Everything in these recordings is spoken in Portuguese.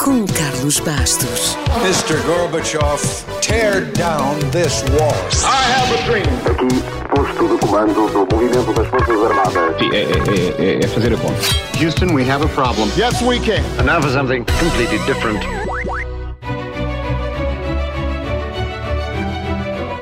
com Carlos Bastos. Mr. Gorbachev, tear down this wall. I have a dream. Aqui, posto de comando do movimento das Forças Armadas. Sim, é, é, é, é fazer a conta. Houston, we have a problem. Yes, we can. And now for something completely different.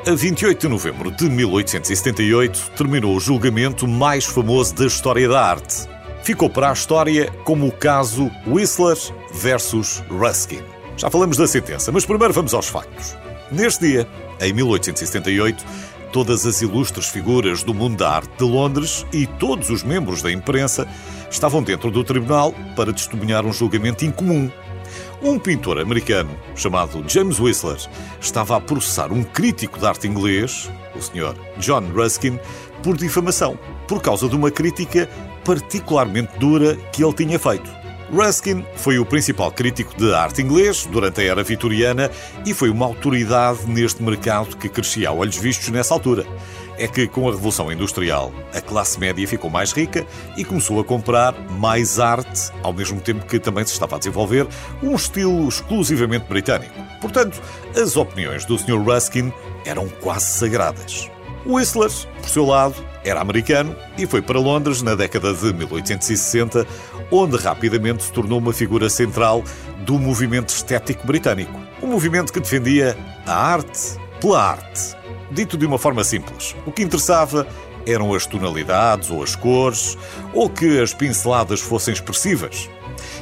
A 28 de novembro de 1878 terminou o julgamento mais famoso da história da arte. Ficou para a história como o caso Whistler versus Ruskin. Já falamos da sentença, mas primeiro vamos aos factos. Neste dia, em 1878, todas as ilustres figuras do mundo da arte de Londres e todos os membros da imprensa estavam dentro do tribunal para testemunhar um julgamento incomum um pintor americano chamado James Whistler estava a processar um crítico de arte inglês, o Sr. John Ruskin, por difamação, por causa de uma crítica particularmente dura que ele tinha feito. Ruskin foi o principal crítico de arte inglês durante a era vitoriana e foi uma autoridade neste mercado que crescia a olhos vistos nessa altura é que, com a Revolução Industrial, a classe média ficou mais rica e começou a comprar mais arte, ao mesmo tempo que também se estava a desenvolver um estilo exclusivamente britânico. Portanto, as opiniões do Sr. Ruskin eram quase sagradas. Whistler, por seu lado, era americano e foi para Londres na década de 1860, onde rapidamente se tornou uma figura central do movimento estético britânico. Um movimento que defendia a arte pela arte. Dito de uma forma simples, o que interessava eram as tonalidades ou as cores, ou que as pinceladas fossem expressivas.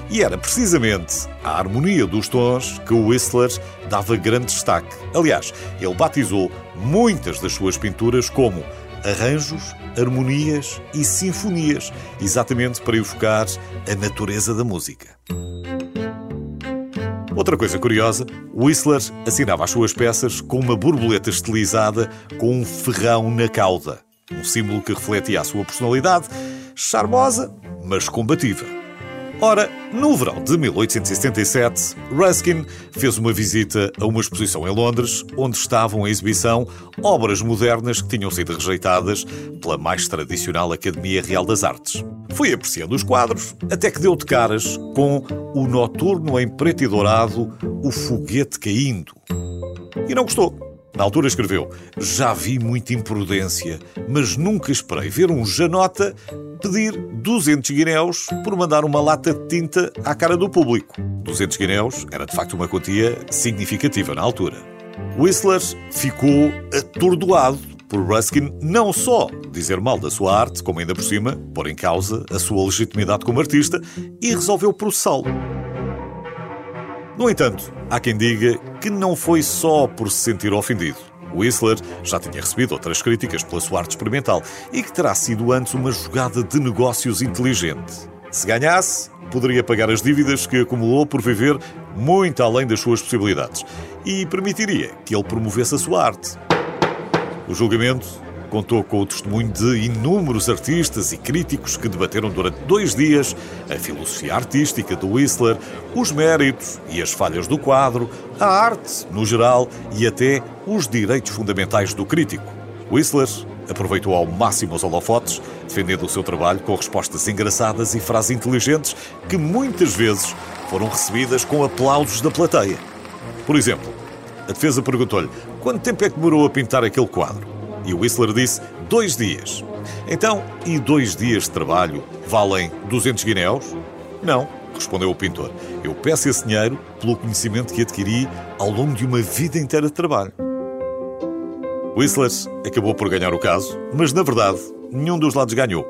E era precisamente a harmonia dos tons que o Whistler dava grande destaque. Aliás, ele batizou muitas das suas pinturas como arranjos, harmonias e sinfonias, exatamente para evocar a natureza da música. Outra coisa curiosa, Whistler assinava as suas peças com uma borboleta estilizada com um ferrão na cauda, um símbolo que refletia a sua personalidade, charmosa, mas combativa. Ora, no verão de 1877, Ruskin fez uma visita a uma exposição em Londres, onde estavam em exibição obras modernas que tinham sido rejeitadas pela mais tradicional Academia Real das Artes. Foi apreciando os quadros, até que deu de caras com o noturno em preto e dourado, o foguete caindo. E não gostou. Na altura escreveu: Já vi muita imprudência, mas nunca esperei ver um Janota pedir 200 guinéus por mandar uma lata de tinta à cara do público. 200 guinéus era de facto uma quantia significativa na altura. Whistler ficou atordoado por Ruskin não só dizer mal da sua arte, como ainda por cima pôr em causa a sua legitimidade como artista e resolveu processá-lo. No entanto, há quem diga que não foi só por se sentir ofendido. Whistler já tinha recebido outras críticas pela sua arte experimental e que terá sido antes uma jogada de negócios inteligente. Se ganhasse, poderia pagar as dívidas que acumulou por viver muito além das suas possibilidades e permitiria que ele promovesse a sua arte. O julgamento contou com o testemunho de inúmeros artistas e críticos que debateram durante dois dias a filosofia artística do Whistler, os méritos e as falhas do quadro, a arte no geral e até os direitos fundamentais do crítico. Whistler aproveitou ao máximo os holofotes, defendendo o seu trabalho com respostas engraçadas e frases inteligentes que muitas vezes foram recebidas com aplausos da plateia. Por exemplo, a defesa perguntou-lhe quanto tempo é que demorou a pintar aquele quadro. E Whistler disse dois dias. Então, e dois dias de trabalho valem 200 guinéus? Não, respondeu o pintor. Eu peço esse dinheiro pelo conhecimento que adquiri ao longo de uma vida inteira de trabalho. Whistler acabou por ganhar o caso, mas na verdade nenhum dos lados ganhou.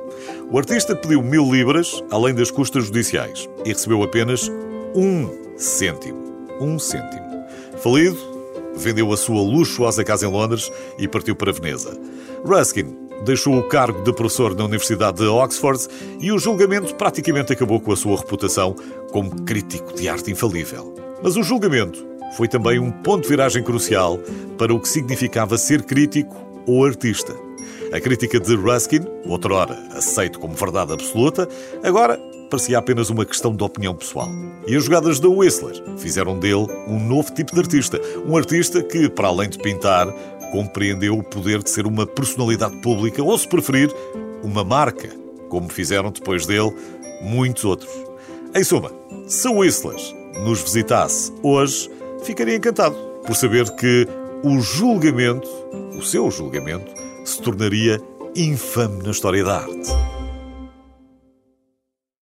O artista pediu mil libras, além das custas judiciais, e recebeu apenas um cêntimo. Um cêntimo. Falido, vendeu a sua luxuosa casa em Londres e partiu para Veneza. Ruskin deixou o cargo de professor na Universidade de Oxford e o julgamento praticamente acabou com a sua reputação como crítico de arte infalível. Mas o julgamento foi também um ponto de viragem crucial para o que significava ser crítico ou artista. A crítica de Ruskin, outrora aceito como verdade absoluta, agora parecia apenas uma questão de opinião pessoal. E as jogadas da Whistler fizeram dele um novo tipo de artista. Um artista que, para além de pintar, compreendeu o poder de ser uma personalidade pública ou, se preferir, uma marca, como fizeram depois dele muitos outros. Em suma, se Whistler nos visitasse hoje, ficaria encantado por saber que o julgamento, o seu julgamento, se tornaria infame na história da arte.